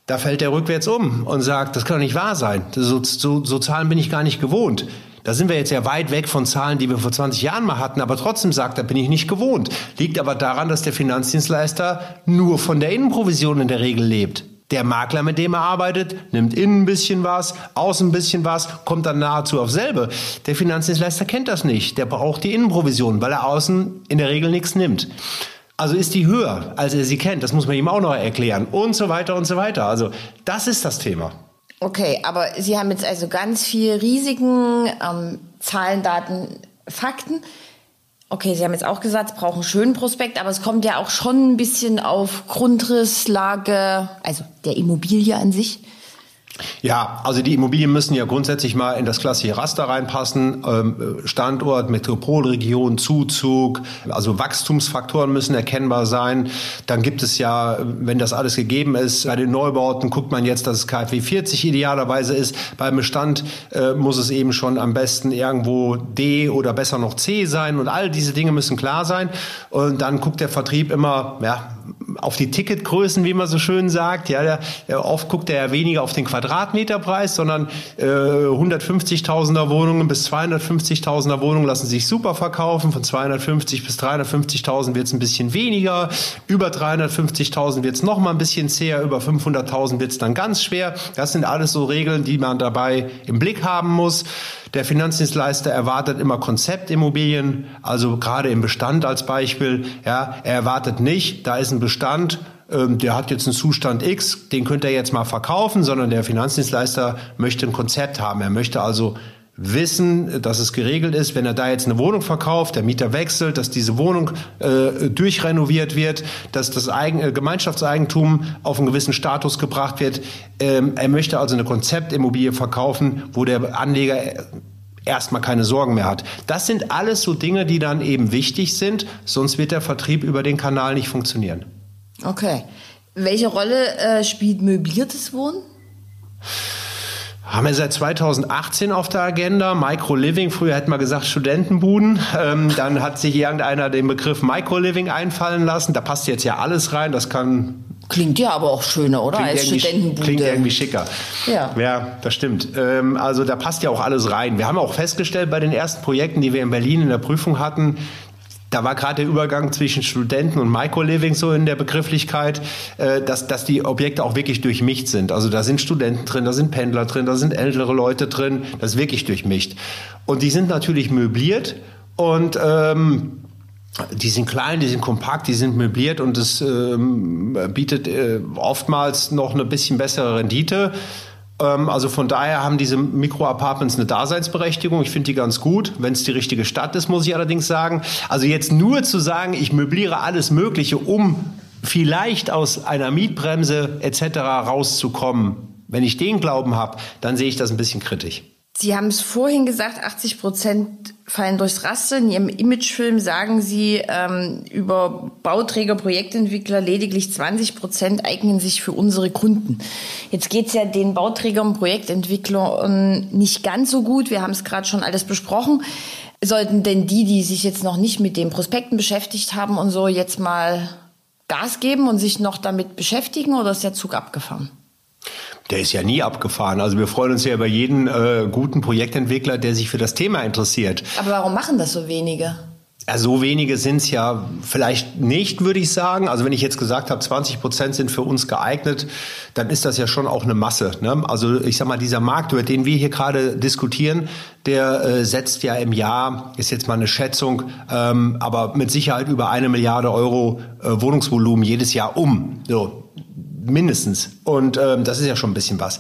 Da fällt der rückwärts um und sagt, das kann doch nicht wahr sein. So, so, so Zahlen bin ich gar nicht gewohnt. Da sind wir jetzt ja weit weg von Zahlen, die wir vor 20 Jahren mal hatten, aber trotzdem sagt er, bin ich nicht gewohnt. Liegt aber daran, dass der Finanzdienstleister nur von der Innenprovision in der Regel lebt. Der Makler, mit dem er arbeitet, nimmt innen ein bisschen was, außen ein bisschen was, kommt dann nahezu auf selbe. Der Finanzdienstleister kennt das nicht. Der braucht die Innenprovision, weil er außen in der Regel nichts nimmt. Also ist die höher, als er sie kennt. Das muss man ihm auch noch erklären und so weiter und so weiter. Also das ist das Thema. Okay, aber Sie haben jetzt also ganz viel Risiken, ähm, Zahlen, Daten, Fakten. Okay, Sie haben jetzt auch gesagt, es braucht einen schönen Prospekt, aber es kommt ja auch schon ein bisschen auf Grundrisslage, also der Immobilie an sich ja, also die Immobilien müssen ja grundsätzlich mal in das klassische Raster reinpassen. Ähm, Standort, Metropolregion, Zuzug, also Wachstumsfaktoren müssen erkennbar sein. Dann gibt es ja, wenn das alles gegeben ist, bei den Neubauten guckt man jetzt, dass es KfW 40 idealerweise ist. Beim Bestand äh, muss es eben schon am besten irgendwo D oder besser noch C sein und all diese Dinge müssen klar sein. Und dann guckt der Vertrieb immer, ja, auf die Ticketgrößen, wie man so schön sagt. Ja, der, der oft guckt er ja weniger auf den Quadratmeterpreis, sondern äh, 150.000er Wohnungen bis 250.000er Wohnungen lassen sich super verkaufen. Von 250 bis 350.000 wird es ein bisschen weniger. Über 350.000 wird es noch mal ein bisschen zäher. Über 500.000 wird es dann ganz schwer. Das sind alles so Regeln, die man dabei im Blick haben muss. Der Finanzdienstleister erwartet immer Konzeptimmobilien, also gerade im Bestand als Beispiel. Ja, er erwartet nicht, da ist ein Bestand, ähm, der hat jetzt einen Zustand X, den könnte er jetzt mal verkaufen, sondern der Finanzdienstleister möchte ein Konzept haben. Er möchte also wissen, dass es geregelt ist, wenn er da jetzt eine Wohnung verkauft, der Mieter wechselt, dass diese Wohnung äh, durchrenoviert wird, dass das Eigen, äh, Gemeinschaftseigentum auf einen gewissen Status gebracht wird. Ähm, er möchte also eine Konzeptimmobilie verkaufen, wo der Anleger äh, erstmal keine Sorgen mehr hat. Das sind alles so Dinge, die dann eben wichtig sind, sonst wird der Vertrieb über den Kanal nicht funktionieren. Okay. Welche Rolle äh, spielt möbliertes Wohnen? Haben wir seit 2018 auf der Agenda. Micro-Living, früher hätte man gesagt Studentenbuden. Ähm, dann hat sich irgendeiner den Begriff Micro-Living einfallen lassen. Da passt jetzt ja alles rein. Das kann Klingt ja aber auch schöner, oder? Klingt Als Studentenbude. Klingt irgendwie schicker. Ja. Ja, das stimmt. Ähm, also da passt ja auch alles rein. Wir haben auch festgestellt bei den ersten Projekten, die wir in Berlin in der Prüfung hatten, da war gerade der Übergang zwischen Studenten und Micro-Living so in der Begrifflichkeit, äh, dass, dass die Objekte auch wirklich durchmischt sind. Also da sind Studenten drin, da sind Pendler drin, da sind ältere Leute drin, das ist wirklich durchmischt. Und die sind natürlich möbliert und ähm, die sind klein, die sind kompakt, die sind möbliert und es ähm, bietet äh, oftmals noch eine bisschen bessere Rendite. Ähm, also von daher haben diese Mikro-Apartments eine Daseinsberechtigung. Ich finde die ganz gut, wenn es die richtige Stadt ist, muss ich allerdings sagen. Also jetzt nur zu sagen, ich möbliere alles Mögliche, um vielleicht aus einer Mietbremse etc. rauszukommen, wenn ich den Glauben habe, dann sehe ich das ein bisschen kritisch. Sie haben es vorhin gesagt, 80 Prozent fallen durchs Raster. In Ihrem Imagefilm sagen Sie ähm, über Bauträger, Projektentwickler, lediglich 20 Prozent eignen sich für unsere Kunden. Jetzt geht es ja den Bauträgern, Projektentwicklern nicht ganz so gut. Wir haben es gerade schon alles besprochen. Sollten denn die, die sich jetzt noch nicht mit den Prospekten beschäftigt haben und so, jetzt mal Gas geben und sich noch damit beschäftigen oder ist der Zug abgefahren? Der ist ja nie abgefahren. Also wir freuen uns ja über jeden äh, guten Projektentwickler, der sich für das Thema interessiert. Aber warum machen das so wenige? Ja, so wenige sind es ja vielleicht nicht, würde ich sagen. Also wenn ich jetzt gesagt habe, 20 Prozent sind für uns geeignet, dann ist das ja schon auch eine Masse. Ne? Also ich sag mal, dieser Markt, über den wir hier gerade diskutieren, der äh, setzt ja im Jahr, ist jetzt mal eine Schätzung, ähm, aber mit Sicherheit über eine Milliarde Euro äh, Wohnungsvolumen jedes Jahr um. So, mindestens. Und ähm, das ist ja schon ein bisschen was.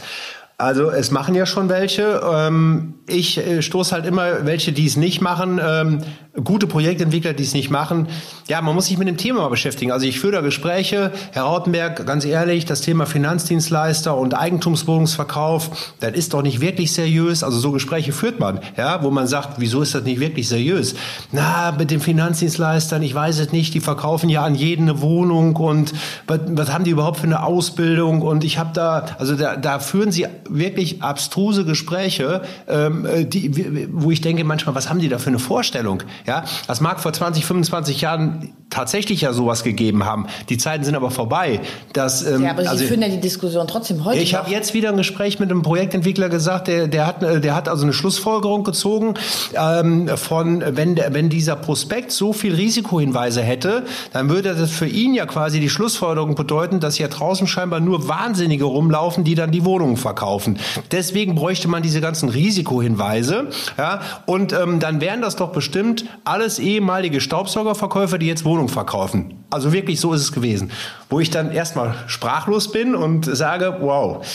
Also es machen ja schon welche. Ähm, ich äh, stoße halt immer welche, die es nicht machen. Ähm, gute Projektentwickler, die es nicht machen. Ja, man muss sich mit dem Thema beschäftigen. Also ich führe da Gespräche. Herr Rautenberg, ganz ehrlich, das Thema Finanzdienstleister und Eigentumswohnungsverkauf, das ist doch nicht wirklich seriös. Also so Gespräche führt man, ja, wo man sagt, wieso ist das nicht wirklich seriös? Na, mit den Finanzdienstleistern, ich weiß es nicht, die verkaufen ja an jeden eine Wohnung und was, was haben die überhaupt für eine Ausbildung? Und ich habe da, also da, da führen sie wirklich abstruse Gespräche, ähm, die, wo ich denke manchmal, was haben die da für eine Vorstellung? Ja, das mag vor 20, 25 Jahren tatsächlich ja sowas gegeben haben. Die Zeiten sind aber vorbei. Dass, ähm, ja, aber Sie also, führen ja die Diskussion trotzdem heute. Ich habe jetzt wieder ein Gespräch mit einem Projektentwickler gesagt, der, der, hat, der hat also eine Schlussfolgerung gezogen ähm, von, wenn, wenn dieser Prospekt so viel Risikohinweise hätte, dann würde das für ihn ja quasi die Schlussfolgerung bedeuten, dass hier draußen scheinbar nur Wahnsinnige rumlaufen, die dann die Wohnungen verkaufen. Deswegen bräuchte man diese ganzen Risikohinweise. Ja, und ähm, dann wären das doch bestimmt alles ehemalige Staubsaugerverkäufer, die jetzt Wohnung verkaufen. Also wirklich so ist es gewesen. Wo ich dann erstmal sprachlos bin und sage, wow.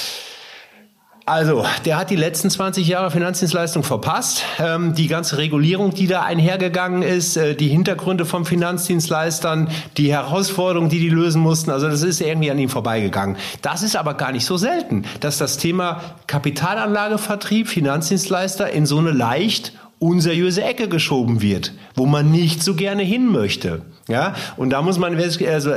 Also, der hat die letzten 20 Jahre Finanzdienstleistung verpasst. Ähm, die ganze Regulierung, die da einhergegangen ist, äh, die Hintergründe von Finanzdienstleistern, die Herausforderungen, die die lösen mussten, also das ist irgendwie an ihm vorbeigegangen. Das ist aber gar nicht so selten, dass das Thema Kapitalanlagevertrieb, Finanzdienstleister in so eine leicht unseriöse Ecke geschoben wird, wo man nicht so gerne hin möchte. Ja, und da muss man also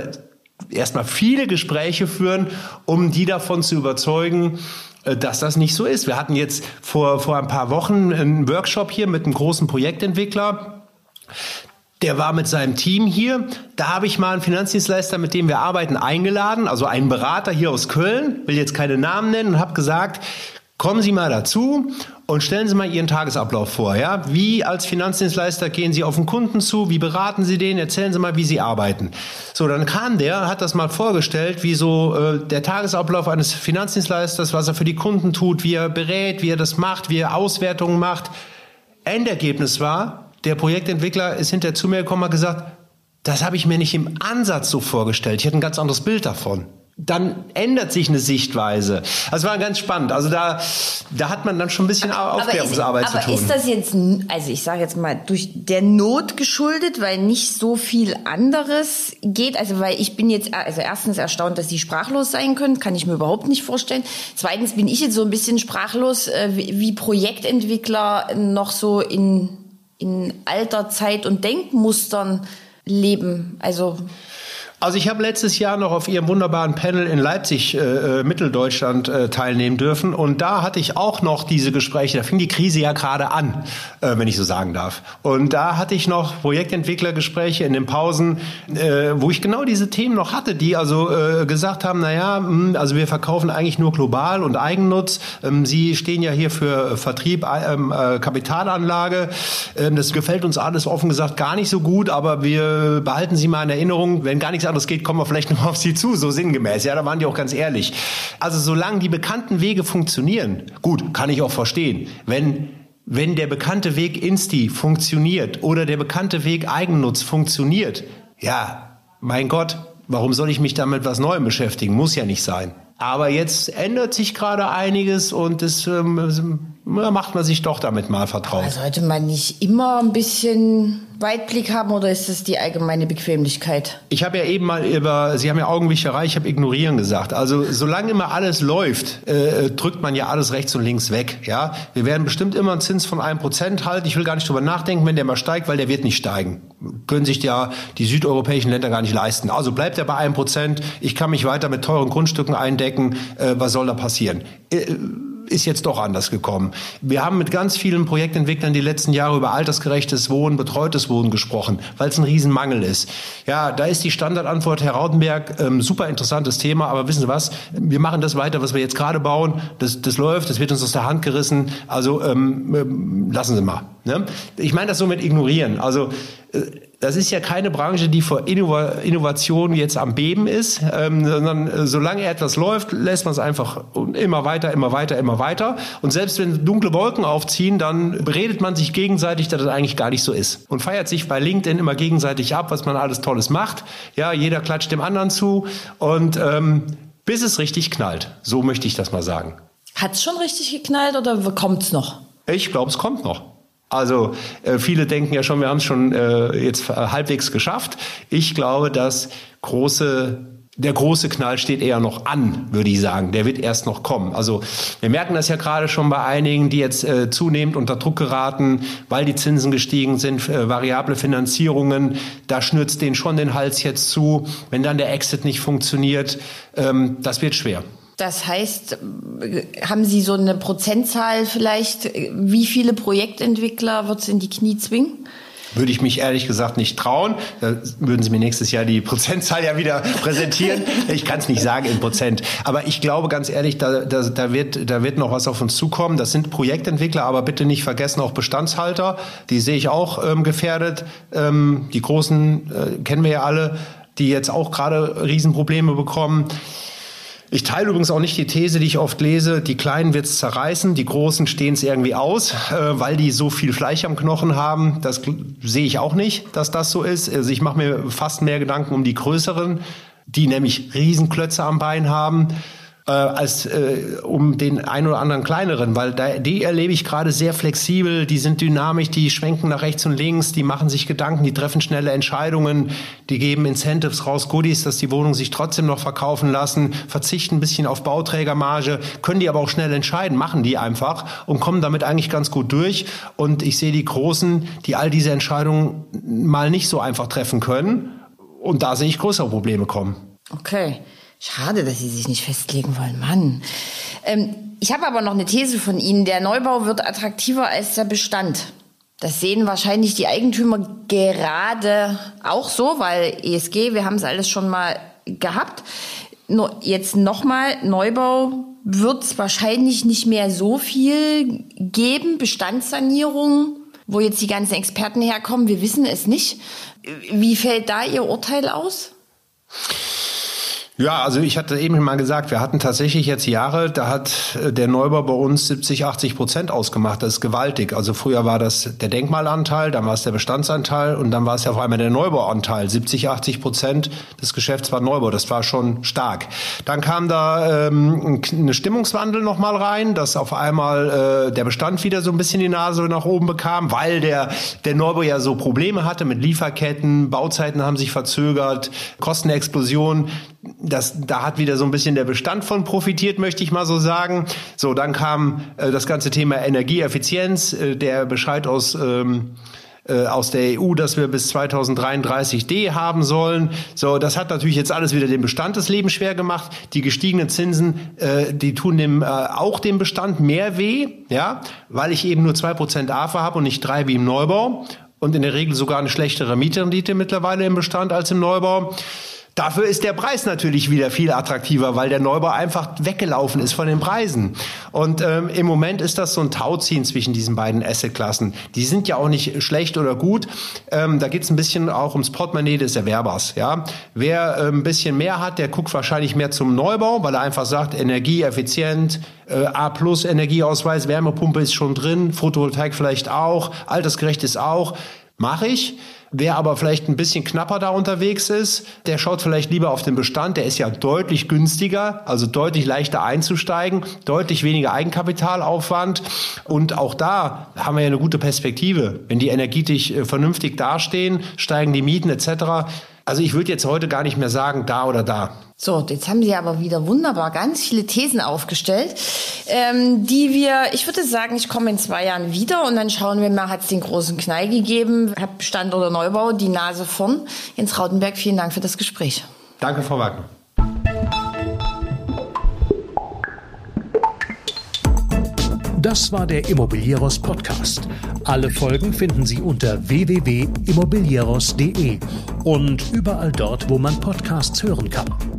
erstmal viele Gespräche führen, um die davon zu überzeugen, äh, dass das nicht so ist. Wir hatten jetzt vor, vor ein paar Wochen einen Workshop hier mit einem großen Projektentwickler. Der war mit seinem Team hier. Da habe ich mal einen Finanzdienstleister, mit dem wir arbeiten, eingeladen, also einen Berater hier aus Köln, will jetzt keine Namen nennen und habe gesagt, kommen Sie mal dazu und stellen Sie mal Ihren Tagesablauf vor. Ja? Wie als Finanzdienstleister gehen Sie auf den Kunden zu? Wie beraten Sie den? Erzählen Sie mal, wie Sie arbeiten. So, dann kam der, hat das mal vorgestellt, wie so äh, der Tagesablauf eines Finanzdienstleisters, was er für die Kunden tut, wie er berät, wie er das macht, wie er Auswertungen macht. Endergebnis war, der Projektentwickler ist hinterher zu mir gekommen und hat gesagt, das habe ich mir nicht im Ansatz so vorgestellt. Ich hatte ein ganz anderes Bild davon dann ändert sich eine Sichtweise. Das war ganz spannend. Also da, da hat man dann schon ein bisschen Aufklärungsarbeit aber ist, zu tun. Aber ist das jetzt, also ich sage jetzt mal, durch der Not geschuldet, weil nicht so viel anderes geht? Also weil ich bin jetzt, also erstens erstaunt, dass Sie sprachlos sein können, kann ich mir überhaupt nicht vorstellen. Zweitens bin ich jetzt so ein bisschen sprachlos, äh, wie Projektentwickler noch so in, in alter Zeit und Denkmustern leben. Also Also ich habe letztes Jahr noch auf Ihrem wunderbaren Panel in Leipzig, äh, äh, Mitteldeutschland, äh, teilnehmen dürfen. Und da hatte ich auch noch diese Gespräche. Da fing die Krise ja gerade an, äh, wenn ich so sagen darf. Und da hatte ich noch Projektentwicklergespräche in den Pausen, äh, wo ich genau diese Themen noch hatte, die also äh, gesagt haben, naja, mh, also wir verkaufen eigentlich nur global und Eigennutz. Ähm, Sie stehen ja hier für Vertrieb, äh, ähm, äh, Kapitalanlage. Ähm, das gefällt uns alles offen gesagt gar nicht so gut, aber wir behalten Sie mal in Erinnerung, wenn gar nichts anderes geht, kommen wir vielleicht (laughs) noch auf Sie zu, so sinngemäß. Ja, da waren die auch ganz ehrlich. Also solange die bekannten Wege funktionieren, gut, kann ich auch verstehen. Wenn wenn der bekannte Weg Insti funktioniert oder der bekannte Weg Eigennutz funktioniert, ja, mein Gott, warum soll ich mich damit was Neuem beschäftigen? Muss ja nicht sein. Aber jetzt ändert sich gerade einiges und es ähm, macht man sich doch damit mal vertraut. Aber sollte man nicht immer ein bisschen Weitblick haben oder ist das die allgemeine Bequemlichkeit? Ich habe ja eben mal über, Sie haben ja Augenwischerei, ich habe ignorieren gesagt. Also solange immer alles läuft, äh, drückt man ja alles rechts und links weg. Ja, Wir werden bestimmt immer einen Zins von einem Prozent halten. Ich will gar nicht drüber nachdenken, wenn der mal steigt, weil der wird nicht steigen. Können sich ja die südeuropäischen Länder gar nicht leisten. Also bleibt er bei einem Prozent. Ich kann mich weiter mit teuren Grundstücken eindecken. Äh, was soll da passieren? Äh, ist jetzt doch anders gekommen. Wir haben mit ganz vielen Projektentwicklern die letzten Jahre über altersgerechtes Wohnen, betreutes Wohnen gesprochen, weil es ein Riesenmangel ist. Ja, da ist die Standardantwort, Herr Rautenberg, ähm, super interessantes Thema, aber wissen Sie was? Wir machen das weiter, was wir jetzt gerade bauen. Das, das läuft, das wird uns aus der Hand gerissen. Also ähm, ähm lassen Sie mal. Ne? Ich meine das so mit ignorieren. Also äh, das ist ja keine Branche, die vor Innovation jetzt am Beben ist, ähm, sondern äh, solange etwas läuft, lässt man es einfach immer weiter, immer weiter, immer weiter. Und selbst wenn dunkle Wolken aufziehen, dann beredet man sich gegenseitig, dass das eigentlich gar nicht so ist. Und feiert sich bei LinkedIn immer gegenseitig ab, was man alles Tolles macht. Ja, jeder klatscht dem anderen zu und ähm, bis es richtig knallt. So möchte ich das mal sagen. Hat es schon richtig geknallt oder kommt es noch? Ich glaube, es kommt noch. Also äh, viele denken ja schon, wir haben es schon äh, jetzt äh, halbwegs geschafft. Ich glaube, dass große der große Knall steht eher noch an, würde ich sagen. Der wird erst noch kommen. Also wir merken das ja gerade schon bei einigen, die jetzt äh, zunehmend unter Druck geraten, weil die Zinsen gestiegen sind, äh, variable Finanzierungen. Da schnürzt denen schon den Hals jetzt zu. Wenn dann der Exit nicht funktioniert, ähm, das wird schwer. Das heißt, haben Sie so eine Prozentzahl vielleicht? Wie viele Projektentwickler wird es in die Knie zwingen? Würde ich mich ehrlich gesagt nicht trauen. Da würden Sie mir nächstes Jahr die Prozentzahl ja wieder präsentieren. Ich kann es nicht sagen in Prozent. Aber ich glaube ganz ehrlich, da, da, da, wird, da wird noch was auf uns zukommen. Das sind Projektentwickler, aber bitte nicht vergessen auch Bestandshalter. Die sehe ich auch ähm, gefährdet. Ähm, die großen äh, kennen wir ja alle, die jetzt auch gerade Riesenprobleme bekommen. Ich teile übrigens auch nicht die These, die ich oft lese, die Kleinen wird's zerreißen, die Großen stehen es irgendwie aus, äh, weil die so viel Fleisch am Knochen haben. Das sehe ich auch nicht, dass das so ist. Also ich mache mir fast mehr Gedanken um die Größeren, die nämlich Riesenklötze am Bein haben äh, als äh, um den ein oder anderen kleineren, weil da, die erlebe ich gerade sehr flexibel, die sind dynamisch, die schwenken nach rechts und links, die machen sich Gedanken, die treffen schnelle Entscheidungen, die geben Incentives raus, Goodies, dass die Wohnungen sich trotzdem noch verkaufen lassen, verzichten ein bisschen auf Bauträgermarge, können die aber auch schnell entscheiden, machen die einfach und kommen damit eigentlich ganz gut durch. Und ich sehe die Großen, die all diese Entscheidungen mal nicht so einfach treffen können. Und da sehe ich größere Probleme kommen. Okay. Schade, dass Sie sich nicht festlegen wollen. Mann. Ähm, ich habe aber noch eine These von Ihnen. Der Neubau wird attraktiver als der Bestand. Das sehen wahrscheinlich die Eigentümer gerade auch so, weil ESG, wir haben es alles schon mal gehabt. Nur jetzt nochmal, Neubau wird es wahrscheinlich nicht mehr so viel geben. Bestandssanierung, wo jetzt die ganzen Experten herkommen, wir wissen es nicht. Wie fällt da Ihr Urteil aus? Ja, also ich hatte eben mal gesagt, wir hatten tatsächlich jetzt Jahre, da hat äh, der Neubau bei uns 70, 80 Prozent ausgemacht. Das ist gewaltig. Also früher war das der Denkmalanteil, dann war es der Bestandsanteil und dann war es ja vor allem der Neubauanteil. 70, 80 Prozent des Geschäfts war Neubau. Das war schon stark. Dann kam da ähm, eine Stimmungswandel nochmal rein, dass auf einmal äh, der Bestand wieder so ein bisschen die Nase nach oben bekam, weil der, der Neubau ja so Probleme hatte mit Lieferketten, Bauzeiten haben sich verzögert, Kostenexplosion das, da hat wieder so ein bisschen der Bestand von profitiert, möchte ich mal so sagen. So, dann kam äh, das ganze Thema Energieeffizienz, äh, der Bescheid aus ähm, äh, aus der EU, dass wir bis 2033 D haben sollen. So, das hat natürlich jetzt alles wieder dem Bestand des Lebens schwer gemacht. Die gestiegenen Zinsen, äh, die tun dem äh, auch dem Bestand mehr weh, ja, weil ich eben nur zwei Prozent AFA habe und nicht drei wie im Neubau und in der Regel sogar eine schlechtere Mietrendite mittlerweile im Bestand als im Neubau. Dafür ist der Preis natürlich wieder viel attraktiver, weil der Neubau einfach weggelaufen ist von den Preisen. Und ähm, im Moment ist das so ein Tauziehen zwischen diesen beiden Assetklassen. Die sind ja auch nicht schlecht oder gut. Ähm, da geht es ein bisschen auch ums Portemonnaie des Erwerbers. Ja? Wer äh, ein bisschen mehr hat, der guckt wahrscheinlich mehr zum Neubau, weil er einfach sagt, energieeffizient, äh, A plus Energieausweis, Wärmepumpe ist schon drin, Photovoltaik vielleicht auch, altersgerecht ist auch. Mache ich. Wer aber vielleicht ein bisschen knapper da unterwegs ist, der schaut vielleicht lieber auf den Bestand. Der ist ja deutlich günstiger, also deutlich leichter einzusteigen, deutlich weniger Eigenkapitalaufwand. Und auch da haben wir ja eine gute Perspektive. Wenn die energetisch äh, vernünftig dastehen, steigen die Mieten etc. Also ich würde jetzt heute gar nicht mehr sagen, da oder da. So, jetzt haben Sie aber wieder wunderbar ganz viele Thesen aufgestellt, ähm, die wir, ich würde sagen, ich komme in zwei Jahren wieder und dann schauen wir mal, hat es den großen Knall gegeben, hat Bestand oder Neubau, die Nase vorn. Jens Rautenberg, vielen Dank für das Gespräch. Danke, Frau Wagner. Das war der Immobilieros Podcast. Alle Folgen finden Sie unter www.immobilieros.de und überall dort, wo man Podcasts hören kann.